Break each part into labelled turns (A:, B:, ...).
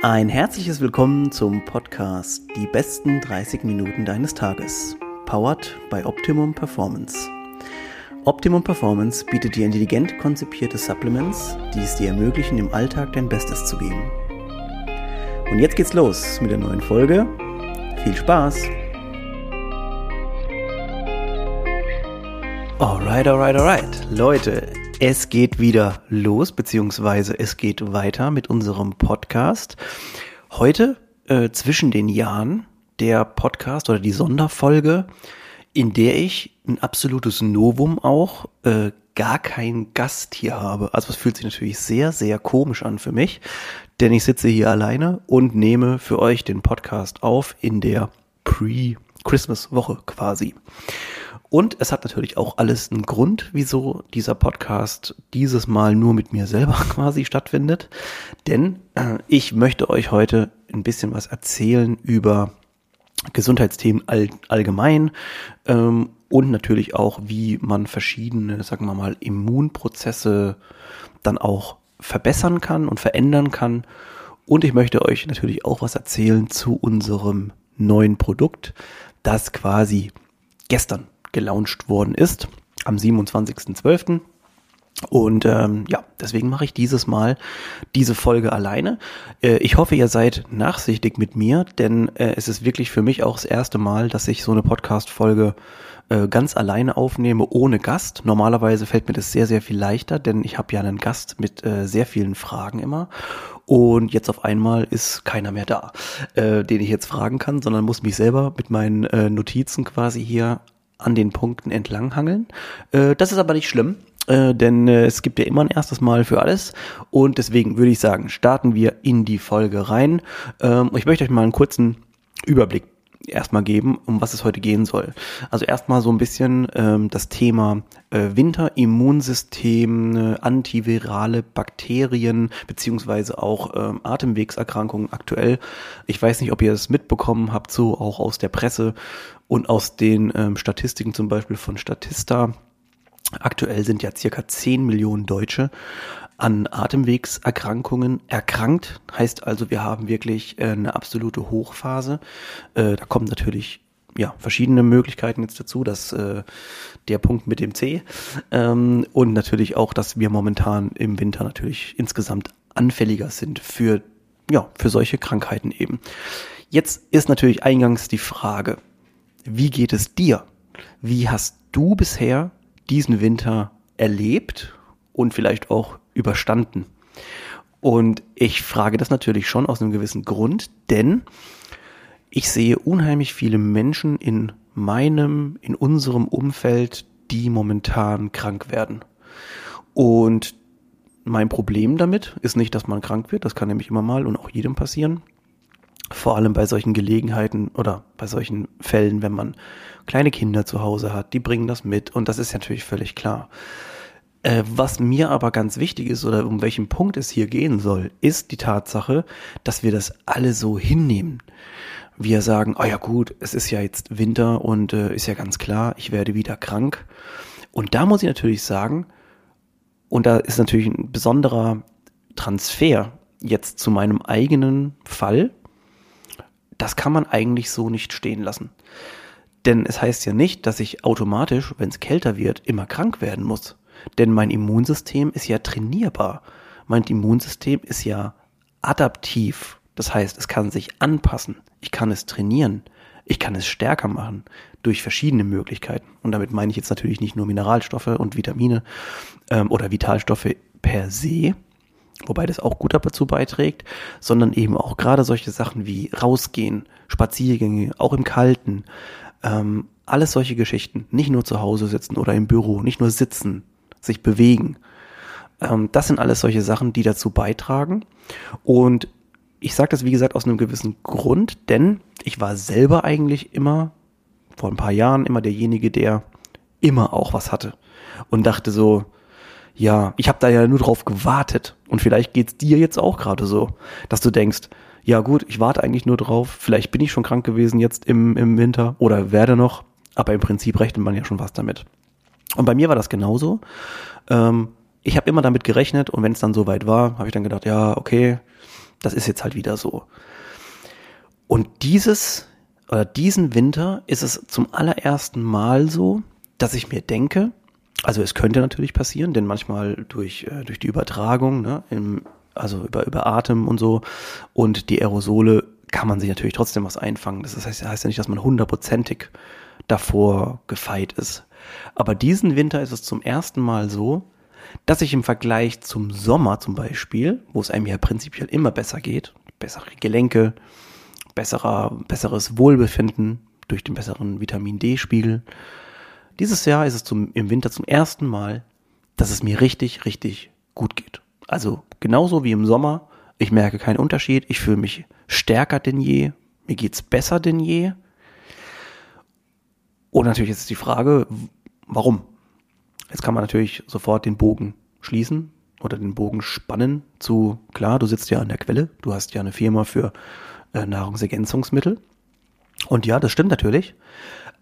A: Ein herzliches Willkommen zum Podcast Die besten 30 Minuten deines Tages. Powered by Optimum Performance. Optimum Performance bietet dir intelligent konzipierte Supplements, die es dir ermöglichen, im Alltag dein Bestes zu geben. Und jetzt geht's los mit der neuen Folge. Viel Spaß! Alright, alright, alright. Leute, es geht wieder los, beziehungsweise es geht weiter mit unserem Podcast. Heute äh, zwischen den Jahren der Podcast oder die Sonderfolge, in der ich ein absolutes Novum auch äh, gar keinen Gast hier habe. Also es fühlt sich natürlich sehr, sehr komisch an für mich, denn ich sitze hier alleine und nehme für euch den Podcast auf in der Pre-Christmas-Woche quasi. Und es hat natürlich auch alles einen Grund, wieso dieser Podcast dieses Mal nur mit mir selber quasi stattfindet. Denn äh, ich möchte euch heute ein bisschen was erzählen über Gesundheitsthemen all, allgemein ähm, und natürlich auch, wie man verschiedene, sagen wir mal, Immunprozesse dann auch verbessern kann und verändern kann. Und ich möchte euch natürlich auch was erzählen zu unserem neuen Produkt, das quasi gestern gelauncht worden ist, am 27.12. Und ähm, ja, deswegen mache ich dieses Mal diese Folge alleine. Äh, ich hoffe, ihr seid nachsichtig mit mir, denn äh, es ist wirklich für mich auch das erste Mal, dass ich so eine Podcast-Folge äh, ganz alleine aufnehme, ohne Gast. Normalerweise fällt mir das sehr, sehr viel leichter, denn ich habe ja einen Gast mit äh, sehr vielen Fragen immer. Und jetzt auf einmal ist keiner mehr da, äh, den ich jetzt fragen kann, sondern muss mich selber mit meinen äh, Notizen quasi hier an den Punkten entlanghangeln. Äh, das ist aber nicht schlimm, äh, denn äh, es gibt ja immer ein erstes Mal für alles. Und deswegen würde ich sagen, starten wir in die Folge rein. Ähm, ich möchte euch mal einen kurzen Überblick erstmal geben, um was es heute gehen soll. Also erstmal so ein bisschen ähm, das Thema äh, Winter, Immunsystem, äh, antivirale Bakterien beziehungsweise auch ähm, Atemwegserkrankungen aktuell. Ich weiß nicht, ob ihr es mitbekommen habt, so auch aus der Presse und aus den ähm, Statistiken zum Beispiel von Statista. Aktuell sind ja circa 10 Millionen Deutsche an Atemwegserkrankungen erkrankt. Heißt also, wir haben wirklich äh, eine absolute Hochphase. Äh, da kommen natürlich ja, verschiedene Möglichkeiten jetzt dazu, dass äh, der Punkt mit dem C ähm, und natürlich auch, dass wir momentan im Winter natürlich insgesamt anfälliger sind für ja, für solche Krankheiten eben. Jetzt ist natürlich eingangs die Frage, wie geht es dir? Wie hast du bisher diesen Winter erlebt und vielleicht auch überstanden? Und ich frage das natürlich schon aus einem gewissen Grund, denn ich sehe unheimlich viele Menschen in meinem, in unserem Umfeld, die momentan krank werden. Und mein Problem damit ist nicht, dass man krank wird, das kann nämlich immer mal und auch jedem passieren, vor allem bei solchen Gelegenheiten oder bei solchen Fällen, wenn man kleine Kinder zu Hause hat, die bringen das mit und das ist natürlich völlig klar. Äh, was mir aber ganz wichtig ist oder um welchen Punkt es hier gehen soll, ist die Tatsache, dass wir das alle so hinnehmen. Wir sagen, oh ja gut, es ist ja jetzt Winter und äh, ist ja ganz klar, ich werde wieder krank. Und da muss ich natürlich sagen, und da ist natürlich ein besonderer Transfer jetzt zu meinem eigenen Fall, das kann man eigentlich so nicht stehen lassen. Denn es heißt ja nicht, dass ich automatisch, wenn es kälter wird, immer krank werden muss. Denn mein Immunsystem ist ja trainierbar. Mein Immunsystem ist ja adaptiv. Das heißt, es kann sich anpassen. Ich kann es trainieren. Ich kann es stärker machen durch verschiedene Möglichkeiten. Und damit meine ich jetzt natürlich nicht nur Mineralstoffe und Vitamine ähm, oder Vitalstoffe per se, wobei das auch gut dazu beiträgt, sondern eben auch gerade solche Sachen wie rausgehen, Spaziergänge, auch im Kalten, ähm, alles solche Geschichten, nicht nur zu Hause sitzen oder im Büro, nicht nur sitzen, sich bewegen. Ähm, das sind alles solche Sachen, die dazu beitragen. Und ich sage das, wie gesagt, aus einem gewissen Grund, denn ich war selber eigentlich immer, vor ein paar Jahren, immer derjenige, der immer auch was hatte. Und dachte so, ja, ich habe da ja nur drauf gewartet. Und vielleicht geht's dir jetzt auch gerade so, dass du denkst, ja gut, ich warte eigentlich nur drauf, vielleicht bin ich schon krank gewesen jetzt im, im Winter oder werde noch, aber im Prinzip rechnet man ja schon was damit. Und bei mir war das genauso. Ähm, ich habe immer damit gerechnet und wenn es dann soweit war, habe ich dann gedacht, ja, okay, Das ist jetzt halt wieder so. Und dieses oder diesen Winter ist es zum allerersten Mal so, dass ich mir denke, also es könnte natürlich passieren, denn manchmal durch, äh, durch die Übertragung, ne, im, also über, über Atem und so und die Aerosole kann man sich natürlich trotzdem was einfangen. Das heißt, heißt ja nicht, dass man hundertprozentig davor gefeit ist. Aber diesen Winter ist es zum ersten Mal so, dass ich im Vergleich zum Sommer zum Beispiel, wo es einem ja prinzipiell immer besser geht, bessere Gelenke, besserer, besseres Wohlbefinden durch den besseren Vitamin D-Spiegel. Dieses Jahr ist es zum, im Winter zum ersten Mal, dass es mir richtig, richtig gut geht. Also genauso wie im Sommer. Ich merke keinen Unterschied. Ich fühle mich stärker denn je. Mir geht's besser denn je. Und natürlich ist die Frage, warum? Jetzt kann man natürlich sofort den Bogen schließen oder den Bogen spannen zu, klar, du sitzt ja an der Quelle, du hast ja eine Firma für äh, Nahrungsergänzungsmittel. Und ja, das stimmt natürlich.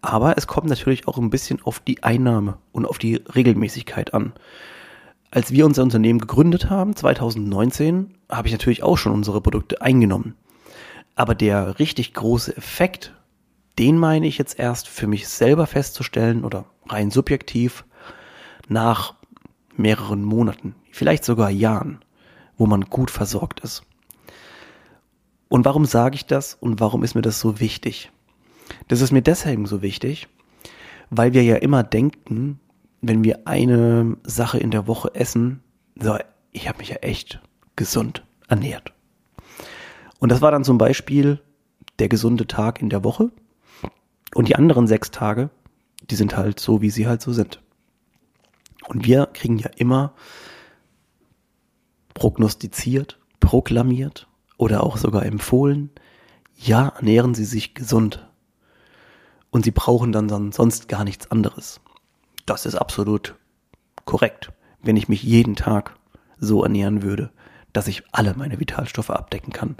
A: Aber es kommt natürlich auch ein bisschen auf die Einnahme und auf die Regelmäßigkeit an. Als wir unser Unternehmen gegründet haben, 2019, habe ich natürlich auch schon unsere Produkte eingenommen. Aber der richtig große Effekt, den meine ich jetzt erst für mich selber festzustellen oder rein subjektiv nach mehreren Monaten, vielleicht sogar Jahren, wo man gut versorgt ist. Und warum sage ich das und warum ist mir das so wichtig? Das ist mir deswegen so wichtig, weil wir ja immer denken, wenn wir eine Sache in der Woche essen, so, ich habe mich ja echt gesund ernährt. Und das war dann zum Beispiel der gesunde Tag in der Woche. Und die anderen sechs Tage, die sind halt so, wie sie halt so sind. Und wir kriegen ja immer prognostiziert, proklamiert oder auch sogar empfohlen, ja, ernähren Sie sich gesund. Und Sie brauchen dann sonst gar nichts anderes. Das ist absolut korrekt, wenn ich mich jeden Tag so ernähren würde, dass ich alle meine Vitalstoffe abdecken kann.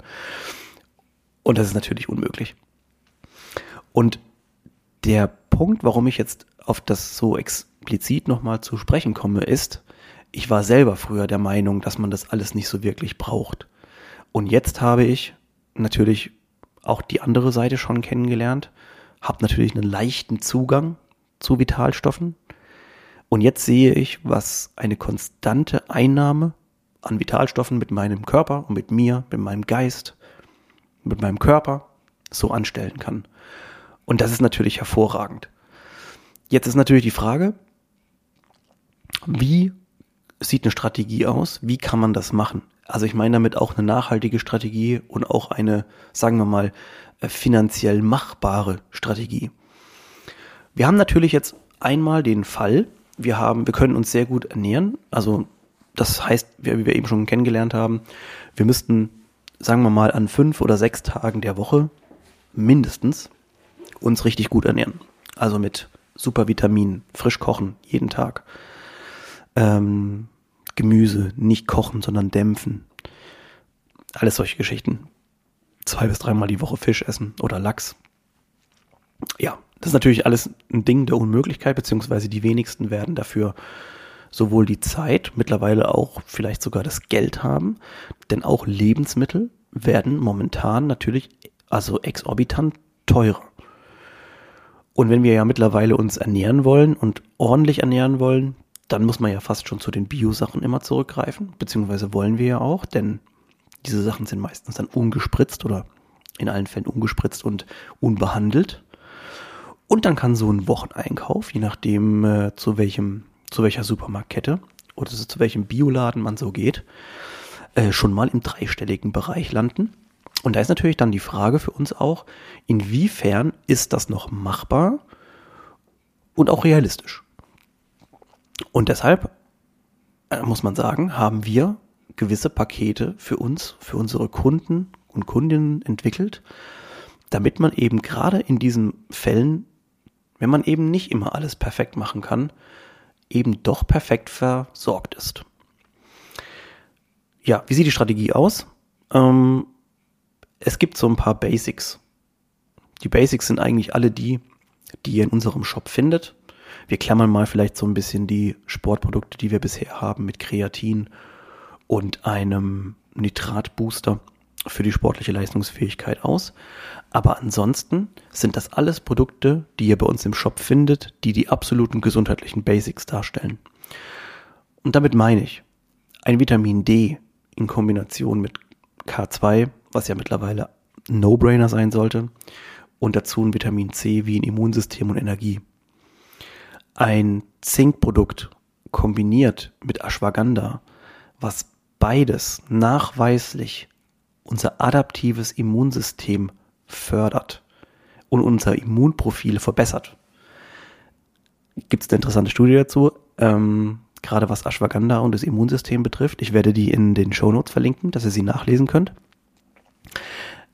A: Und das ist natürlich unmöglich. Und der Punkt, warum ich jetzt auf das so explizit nochmal zu sprechen komme, ist, ich war selber früher der Meinung, dass man das alles nicht so wirklich braucht. Und jetzt habe ich natürlich auch die andere Seite schon kennengelernt, habe natürlich einen leichten Zugang zu Vitalstoffen. Und jetzt sehe ich, was eine konstante Einnahme an Vitalstoffen mit meinem Körper und mit mir, mit meinem Geist, mit meinem Körper so anstellen kann. Und das ist natürlich hervorragend. Jetzt ist natürlich die Frage, wie sieht eine Strategie aus? Wie kann man das machen? Also ich meine damit auch eine nachhaltige Strategie und auch eine, sagen wir mal, äh, finanziell machbare Strategie. Wir haben natürlich jetzt einmal den Fall, wir haben, wir können uns sehr gut ernähren. Also das heißt, wie wir eben schon kennengelernt haben, wir müssten, sagen wir mal, an fünf oder sechs Tagen der Woche mindestens uns richtig gut ernähren. Also mit Supervitaminen, frisch kochen, jeden Tag. Ähm, Gemüse, nicht kochen, sondern dämpfen. Alles solche Geschichten. Zwei bis dreimal die Woche Fisch essen oder Lachs. Ja, das ist natürlich alles ein Ding der Unmöglichkeit, beziehungsweise die wenigsten werden dafür sowohl die Zeit, mittlerweile auch vielleicht sogar das Geld haben, denn auch Lebensmittel werden momentan natürlich also exorbitant teurer. Und wenn wir ja mittlerweile uns ernähren wollen und ordentlich ernähren wollen, dann muss man ja fast schon zu den Bio-Sachen immer zurückgreifen, beziehungsweise wollen wir ja auch, denn diese Sachen sind meistens dann ungespritzt oder in allen Fällen ungespritzt und unbehandelt. Und dann kann so ein Wocheneinkauf, je nachdem äh, zu welchem, zu welcher Supermarktkette oder zu welchem Bioladen man so geht, äh, schon mal im dreistelligen Bereich landen. Und da ist natürlich dann die Frage für uns auch, inwiefern ist das noch machbar und auch realistisch? Und deshalb äh, muss man sagen, haben wir gewisse Pakete für uns, für unsere Kunden und Kundinnen entwickelt, damit man eben gerade in diesen Fällen, wenn man eben nicht immer alles perfekt machen kann, eben doch perfekt versorgt ist. Ja, wie sieht die Strategie aus? Ähm, es gibt so ein paar Basics. Die Basics sind eigentlich alle die, die ihr in unserem Shop findet. Wir klammern mal vielleicht so ein bisschen die Sportprodukte, die wir bisher haben mit Kreatin und einem Nitratbooster. für die sportliche Leistungsfähigkeit aus. Aber ansonsten sind das alles Produkte, die ihr bei uns im Shop findet, die die absoluten gesundheitlichen Basics darstellen. Und damit meine ich, ein Vitamin D in Kombination mit K2, was ja mittlerweile No-Brainer sein sollte, und dazu ein Vitamin C wie ein Immunsystem und Energie. Ein Zinkprodukt kombiniert mit Ashwagandha, was beides nachweislich unser adaptives Immunsystem fördert und unser Immunprofil verbessert. Gibt es eine interessante Studie dazu, ähm, gerade was Ashwagandha und das Immunsystem betrifft. Ich werde die in den Show Notes verlinken, dass ihr sie nachlesen könnt.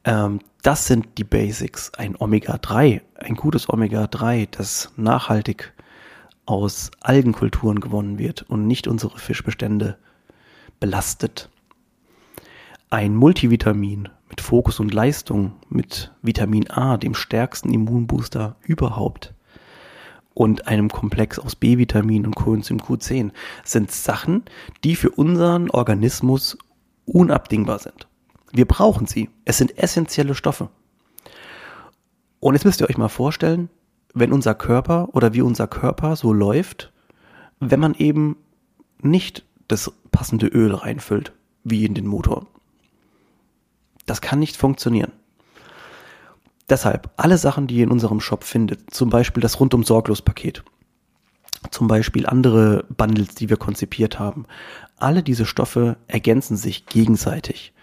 A: Ähm, das sind die Basics. Ein Omega-3, ein gutes Omega-3, das nachhaltig aus Algenkulturen gewonnen wird und nicht unsere Fischbestände belastet. Ein Multivitamin mit Fokus und Leistung, mit Vitamin A, dem stärksten Immunbooster überhaupt, und einem Komplex aus B-Vitamin und Coenzym Q10 sind Sachen, die für unseren Organismus unabdingbar sind. Wir brauchen sie. Es sind essentielle Stoffe. Und jetzt müsst ihr euch mal vorstellen, wenn unser Körper oder wie unser Körper so läuft, wenn man eben nicht das passende Öl reinfüllt, wie in den Motor. Das kann nicht funktionieren. Deshalb alle Sachen, die ihr in unserem Shop findet, zum Beispiel das rundum sorglos Paket, zum Beispiel andere Bundles, die wir konzipiert haben, alle diese Stoffe ergänzen sich gegenseitig.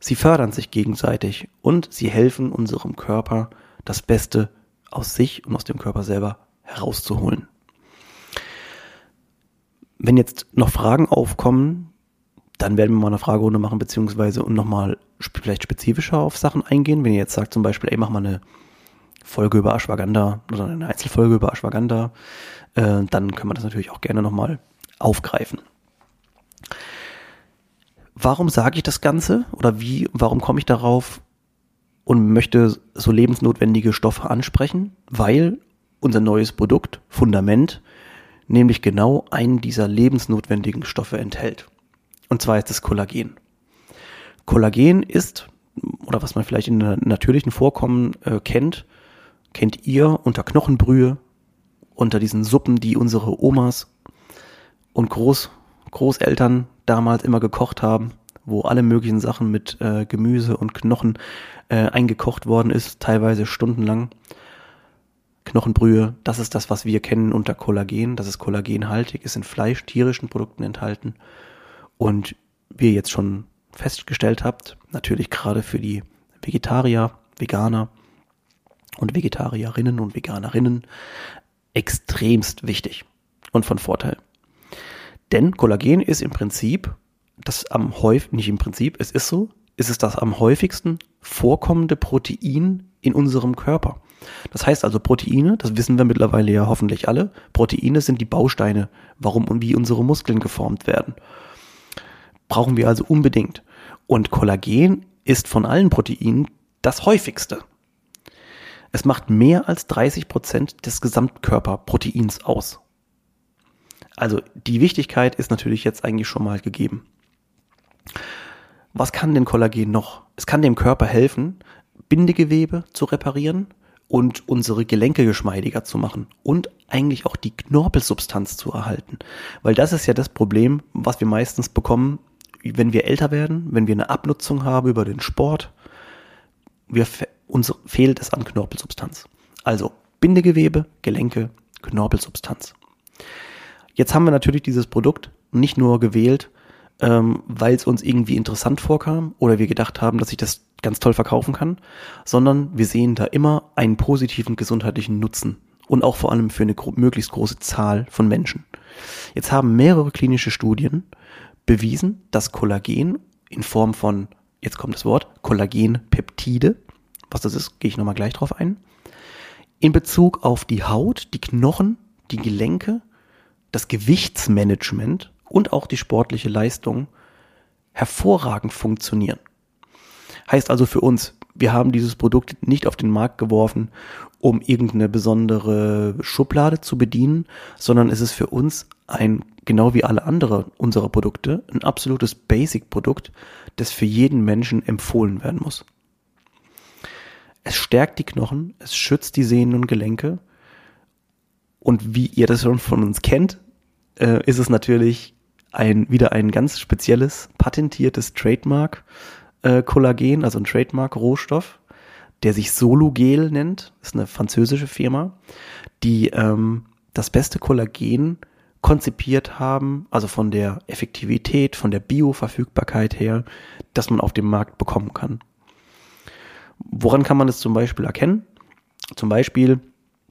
A: Sie fördern sich gegenseitig und sie helfen unserem Körper, das Beste aus sich und aus dem Körper selber herauszuholen. Wenn jetzt noch Fragen aufkommen, dann werden wir mal eine Fragerunde machen, beziehungsweise und nochmal vielleicht spezifischer auf Sachen eingehen. Wenn ihr jetzt sagt zum Beispiel, ey, mach mal eine Folge über Ashwagandha oder eine Einzelfolge über Ashwagandha, äh, dann können wir das natürlich auch gerne nochmal aufgreifen. Warum sage ich das Ganze oder wie, warum komme ich darauf und möchte so lebensnotwendige Stoffe ansprechen? Weil unser neues Produkt, Fundament, nämlich genau einen dieser lebensnotwendigen Stoffe enthält. Und zwar ist es Kollagen. Kollagen ist, oder was man vielleicht in natürlichen Vorkommen äh, kennt, kennt ihr unter Knochenbrühe, unter diesen Suppen, die unsere Omas und Groß, Großeltern damals immer gekocht haben, wo alle möglichen Sachen mit äh, Gemüse und Knochen äh, eingekocht worden ist, teilweise stundenlang. Knochenbrühe, das ist das, was wir kennen unter Kollagen. Das ist kollagenhaltig, ist in Fleisch, tierischen Produkten enthalten. Und wie ihr jetzt schon festgestellt habt, natürlich gerade für die Vegetarier, Veganer und Vegetarierinnen und Veganerinnen extremst wichtig und von Vorteil. Denn Kollagen ist im Prinzip das am häufigsten, nicht im Prinzip, es ist so, ist es das am häufigsten vorkommende Protein in unserem Körper. Das heißt also Proteine, das wissen wir mittlerweile ja hoffentlich alle, Proteine sind die Bausteine, warum und wie unsere Muskeln geformt werden. Brauchen wir also unbedingt. Und Kollagen ist von allen Proteinen das häufigste. Es macht mehr als 30 Prozent des Gesamtkörperproteins aus. Also die Wichtigkeit ist natürlich jetzt eigentlich schon mal gegeben. Was kann denn Kollagen noch? Es kann dem Körper helfen, Bindegewebe zu reparieren und unsere Gelenke geschmeidiger zu machen und eigentlich auch die Knorpelsubstanz zu erhalten. Weil das ist ja das Problem, was wir meistens bekommen, wenn wir älter werden, wenn wir eine Abnutzung haben über den Sport, wir, uns fehlt es an Knorpelsubstanz. Also Bindegewebe, Gelenke, Knorpelsubstanz. Jetzt haben wir natürlich dieses Produkt nicht nur gewählt, ähm, weil es uns irgendwie interessant vorkam oder wir gedacht haben, dass ich das ganz toll verkaufen kann, sondern wir sehen da immer einen positiven gesundheitlichen Nutzen und auch vor allem für eine gro möglichst große Zahl von Menschen. Jetzt haben mehrere klinische Studien bewiesen, dass Kollagen in Form von, jetzt kommt das Wort, Kollagenpeptide, was das ist, gehe ich nochmal gleich drauf ein, in Bezug auf die Haut, die Knochen, die Gelenke, das Gewichtsmanagement und auch die sportliche Leistung hervorragend funktionieren. Heißt also für uns, wir haben dieses Produkt nicht auf den Markt geworfen, um irgendeine besondere Schublade zu bedienen, sondern es ist für uns ein, genau wie alle andere unserer Produkte, ein absolutes Basic-Produkt, das für jeden Menschen empfohlen werden muss. Es stärkt die Knochen, es schützt die Sehnen und Gelenke. Und wie ihr das schon von uns kennt, äh, ist es natürlich ein, wieder ein ganz spezielles, patentiertes Trademark äh, also ein Trademark-Rohstoff, der sich Solugel nennt. Ist eine französische Firma, die ähm, das beste Kollagen konzipiert haben, also von der Effektivität, von der Bioverfügbarkeit her, dass man auf dem Markt bekommen kann. Woran kann man das zum Beispiel erkennen? Zum Beispiel,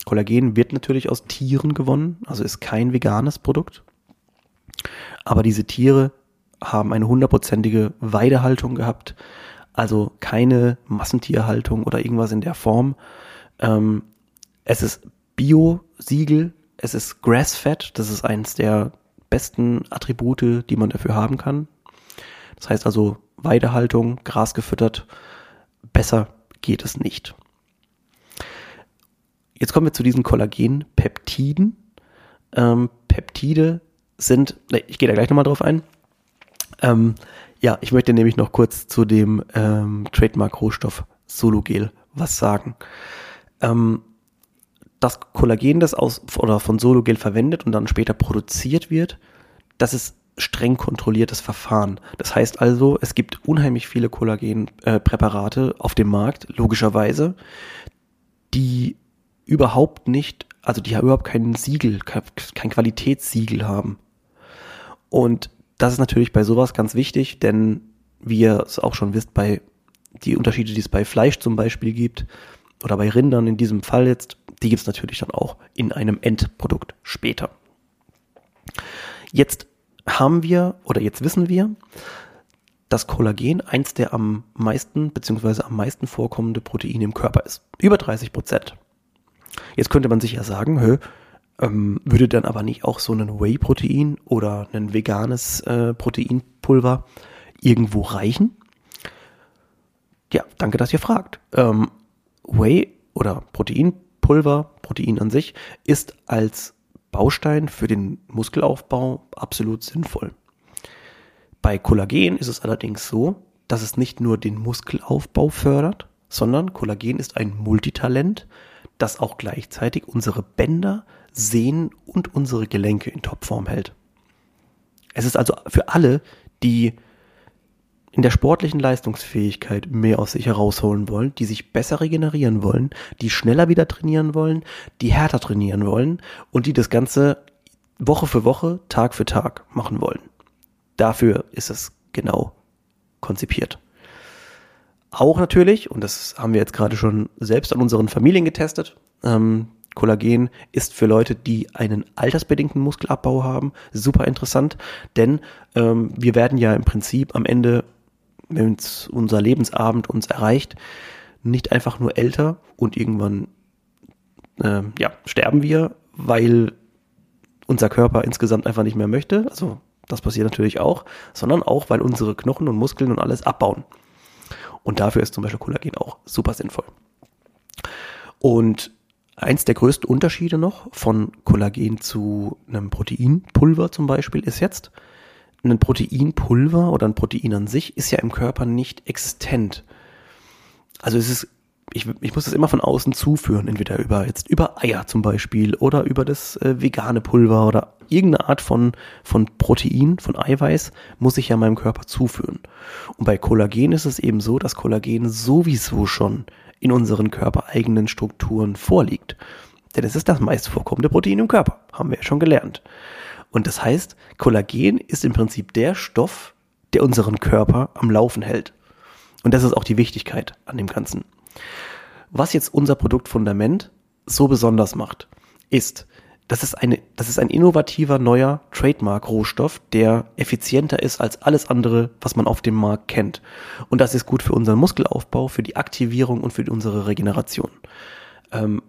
A: Kollagen wird natürlich aus Tieren gewonnen, also ist kein veganes Produkt. Aber diese Tiere haben eine hundertprozentige Weidehaltung gehabt, also keine Massentierhaltung oder irgendwas in der Form. Ähm, es ist Bio-Siegel, es ist Grass-Fed, das ist eines der besten Attribute, die man dafür haben kann. Das heißt also Weidehaltung, Gras gefüttert, besser geht es nicht. Jetzt kommen wir zu diesen Kollagenpeptiden. Ähm, Peptide sind, ich gehe da gleich nochmal drauf ein, ähm, ja, ich möchte nämlich noch kurz zu dem ähm, Trademark-Rohstoff Sologel was sagen. Ähm, das Kollagen, das aus oder von Sologel verwendet und dann später produziert wird, das ist streng kontrolliertes Verfahren. Das heißt also, es gibt unheimlich viele Kollagenpräparate äh, auf dem Markt, logischerweise, die überhaupt nicht, also die überhaupt kein Siegel, kein Qualitätssiegel haben. Und das ist natürlich bei sowas ganz wichtig, denn wie ihr es auch schon wisst, bei die Unterschiede, die es bei Fleisch zum Beispiel gibt, oder bei Rindern in diesem Fall jetzt, die gibt es natürlich dann auch in einem Endprodukt später. Jetzt haben wir, oder jetzt wissen wir, dass Kollagen eins der am meisten beziehungsweise am meisten vorkommende Proteine im Körper ist. Über 30 Prozent. Jetzt könnte man sich ja sagen, hö, ähm, würde dann aber nicht auch so ein Whey-Protein oder ein veganes äh, Proteinpulver irgendwo reichen? Ja, danke, dass ihr fragt. Ähm, Whey oder Proteinpulver, Protein an sich, ist als Baustein für den Muskelaufbau absolut sinnvoll. Bei Kollagen ist es allerdings so, dass es nicht nur den Muskelaufbau fördert, sondern Kollagen ist ein Multitalent, das auch gleichzeitig unsere Bänder, Sehnen und unsere Gelenke in Topform hält. Es ist also für alle, die in der sportlichen Leistungsfähigkeit mehr aus sich herausholen wollen, die sich besser regenerieren wollen, die schneller wieder trainieren wollen, die härter trainieren wollen und die das Ganze Woche für Woche, Tag für Tag machen wollen. Dafür ist es genau konzipiert. Auch natürlich, und das haben wir jetzt gerade schon selbst an unseren Familien getestet, ähm, Kollagen ist für Leute, die einen altersbedingten Muskelabbau haben, super interessant, denn ähm, wir werden ja im Prinzip am Ende, wenn unser Lebensabend uns erreicht, nicht einfach nur älter und irgendwann äh, ja, sterben wir, weil unser Körper insgesamt einfach nicht mehr möchte. Also das passiert natürlich auch, sondern auch, weil unsere Knochen und Muskeln und alles abbauen. Und dafür ist zum Beispiel Kollagen auch super sinnvoll. Und Eins der größten Unterschiede noch von Kollagen zu einem Proteinpulver zum Beispiel ist jetzt, ein Proteinpulver oder ein Protein an sich ist ja im Körper nicht existent. Also es ist, ich, ich muss das immer von außen zuführen, entweder über jetzt über Eier zum Beispiel oder über das äh, vegane Pulver oder irgendeine Art von, von Protein, von Eiweiß muss ich ja meinem Körper zuführen. Und bei Kollagen ist es eben so, dass Kollagen sowieso schon in unseren körpereigenen Strukturen vorliegt. Denn es ist das meist vorkommende Protein im Körper, haben wir ja schon gelernt. Und das heißt, Kollagen ist im Prinzip der Stoff, der unseren Körper am Laufen hält. Und das ist auch die Wichtigkeit an dem Ganzen. Was jetzt unser Produktfundament so besonders macht, ist, das ist, eine, das ist ein innovativer neuer Trademark-Rohstoff, der effizienter ist als alles andere, was man auf dem Markt kennt. Und das ist gut für unseren Muskelaufbau, für die Aktivierung und für unsere Regeneration. Ähm,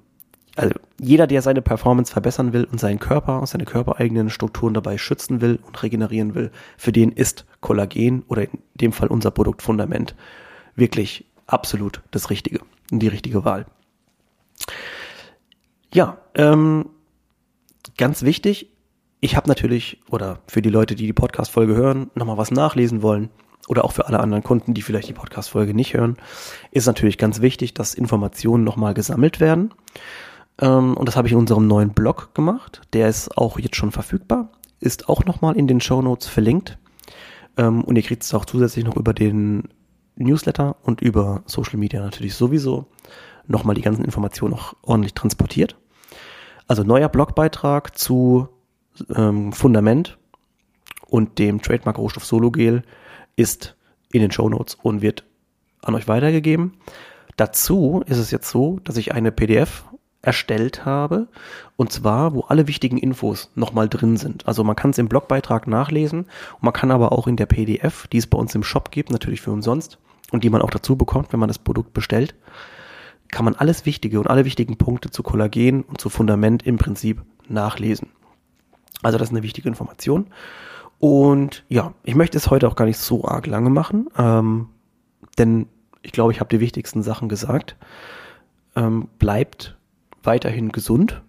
A: also jeder, der seine Performance verbessern will und seinen Körper und seine körpereigenen Strukturen dabei schützen will und regenerieren will, für den ist Kollagen oder in dem Fall unser Produktfundament wirklich absolut das Richtige die richtige Wahl. Ja, ähm, ganz wichtig, ich habe natürlich, oder für die Leute, die die Podcast-Folge hören, nochmal was nachlesen wollen, oder auch für alle anderen Kunden, die vielleicht die Podcast-Folge nicht hören, ist natürlich ganz wichtig, dass Informationen nochmal gesammelt werden. Ähm, und das habe ich in unserem neuen Blog gemacht. Der ist auch jetzt schon verfügbar, ist auch nochmal in den Show Notes verlinkt. Ähm, und ihr kriegt es auch zusätzlich noch über den Newsletter und über Social Media natürlich sowieso nochmal die ganzen Informationen noch ordentlich transportiert. Also neuer Blogbeitrag zu ähm, Fundament und dem Trademark Rohstoff Solo Gel ist in den Show Notes und wird an euch weitergegeben. Dazu ist es jetzt so, dass ich eine PDF erstellt habe und zwar, wo alle wichtigen Infos nochmal drin sind. Also man kann es im Blogbeitrag nachlesen und man kann aber auch in der PDF, die es bei uns im Shop gibt, natürlich für umsonst und die man auch dazu bekommt, wenn man das Produkt bestellt, kann man alles Wichtige und alle wichtigen Punkte zu Kollagen und zu Fundament im Prinzip nachlesen. Also das ist eine wichtige Information. Und ja, ich möchte es heute auch gar nicht so arg lange machen, ähm, denn ich glaube, ich habe die wichtigsten Sachen gesagt. Ähm, bleibt weiterhin gesund,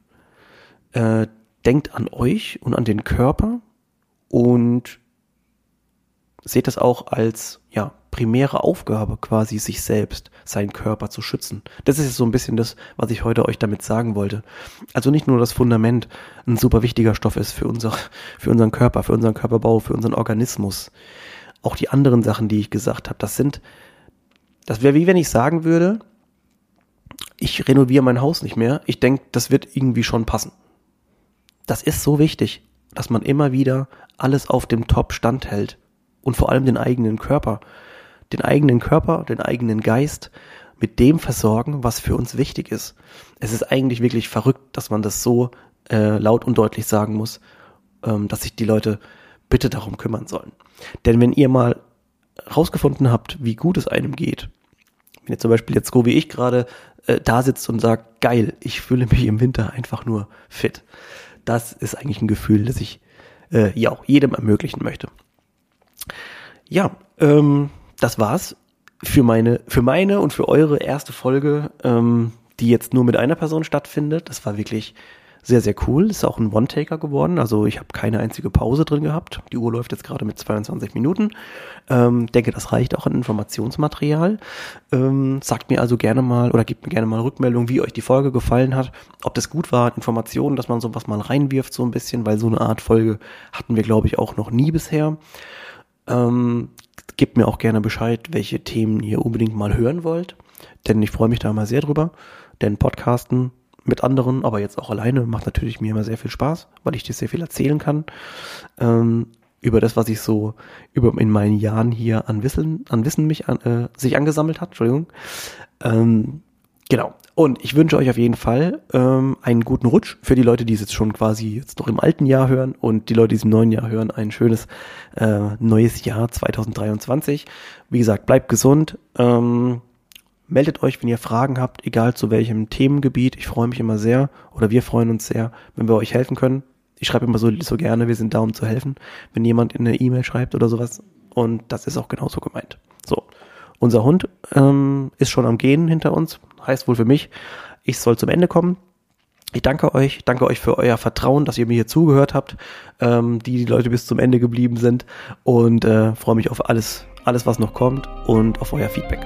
A: äh, denkt an euch und an den Körper und seht das auch als ja primäre Aufgabe quasi sich selbst, seinen Körper zu schützen. Das ist so ein bisschen das, was ich heute euch damit sagen wollte. Also nicht nur das Fundament ein super wichtiger Stoff ist für unser, für unseren Körper, für unseren Körperbau, für unseren Organismus. Auch die anderen Sachen, die ich gesagt habe, das sind, das wäre wie wenn ich sagen würde, ich renoviere mein Haus nicht mehr. Ich denke, das wird irgendwie schon passen. Das ist so wichtig, dass man immer wieder alles auf dem Top-Stand hält und vor allem den eigenen Körper den eigenen Körper, den eigenen Geist mit dem versorgen, was für uns wichtig ist. Es ist eigentlich wirklich verrückt, dass man das so äh, laut und deutlich sagen muss, ähm, dass sich die Leute bitte darum kümmern sollen. Denn wenn ihr mal rausgefunden habt, wie gut es einem geht, wenn ihr zum Beispiel jetzt so wie ich gerade äh, da sitzt und sagt, geil, ich fühle mich im Winter einfach nur fit. Das ist eigentlich ein Gefühl, das ich äh, ja auch jedem ermöglichen möchte. Ja, ähm, das war's für meine, für meine und für eure erste Folge, ähm, die jetzt nur mit einer Person stattfindet. Das war wirklich sehr, sehr cool. Ist auch ein One-Taker geworden. Also ich habe keine einzige Pause drin gehabt. Die Uhr läuft jetzt gerade mit 22 Minuten. Ähm, denke, das reicht auch an Informationsmaterial. Ähm, sagt mir also gerne mal oder gebt mir gerne mal Rückmeldung, wie euch die Folge gefallen hat. Ob das gut war, Informationen, dass man sowas mal reinwirft so ein bisschen, weil so eine Art Folge hatten wir, glaube ich, auch noch nie bisher. Ähm, gebt mir auch gerne Bescheid, welche Themen ihr unbedingt mal hören wollt, denn ich freue mich da immer sehr drüber, denn Podcasten mit anderen, aber jetzt auch alleine, macht natürlich mir immer sehr viel Spaß, weil ich dir sehr viel erzählen kann. Ähm, über das, was ich so über in meinen Jahren hier an Wissen, an Wissen mich an, äh, sich angesammelt hat, Entschuldigung. Ähm, genau. Und ich wünsche euch auf jeden Fall ähm, einen guten Rutsch für die Leute, die es jetzt schon quasi jetzt noch im alten Jahr hören und die Leute, die es im neuen Jahr hören, ein schönes äh, neues Jahr 2023. Wie gesagt, bleibt gesund. Ähm, meldet euch, wenn ihr Fragen habt, egal zu welchem Themengebiet. Ich freue mich immer sehr oder wir freuen uns sehr, wenn wir euch helfen können. Ich schreibe immer so, so gerne, wir sind da, um zu helfen, wenn jemand in eine E-Mail schreibt oder sowas. Und das ist auch genauso gemeint. So, unser Hund ähm, ist schon am Gehen hinter uns heißt wohl für mich, ich soll zum Ende kommen. Ich danke euch, danke euch für euer Vertrauen, dass ihr mir hier zugehört habt, ähm, die, die Leute bis zum Ende geblieben sind und äh, freue mich auf alles, alles, was noch kommt und auf euer Feedback.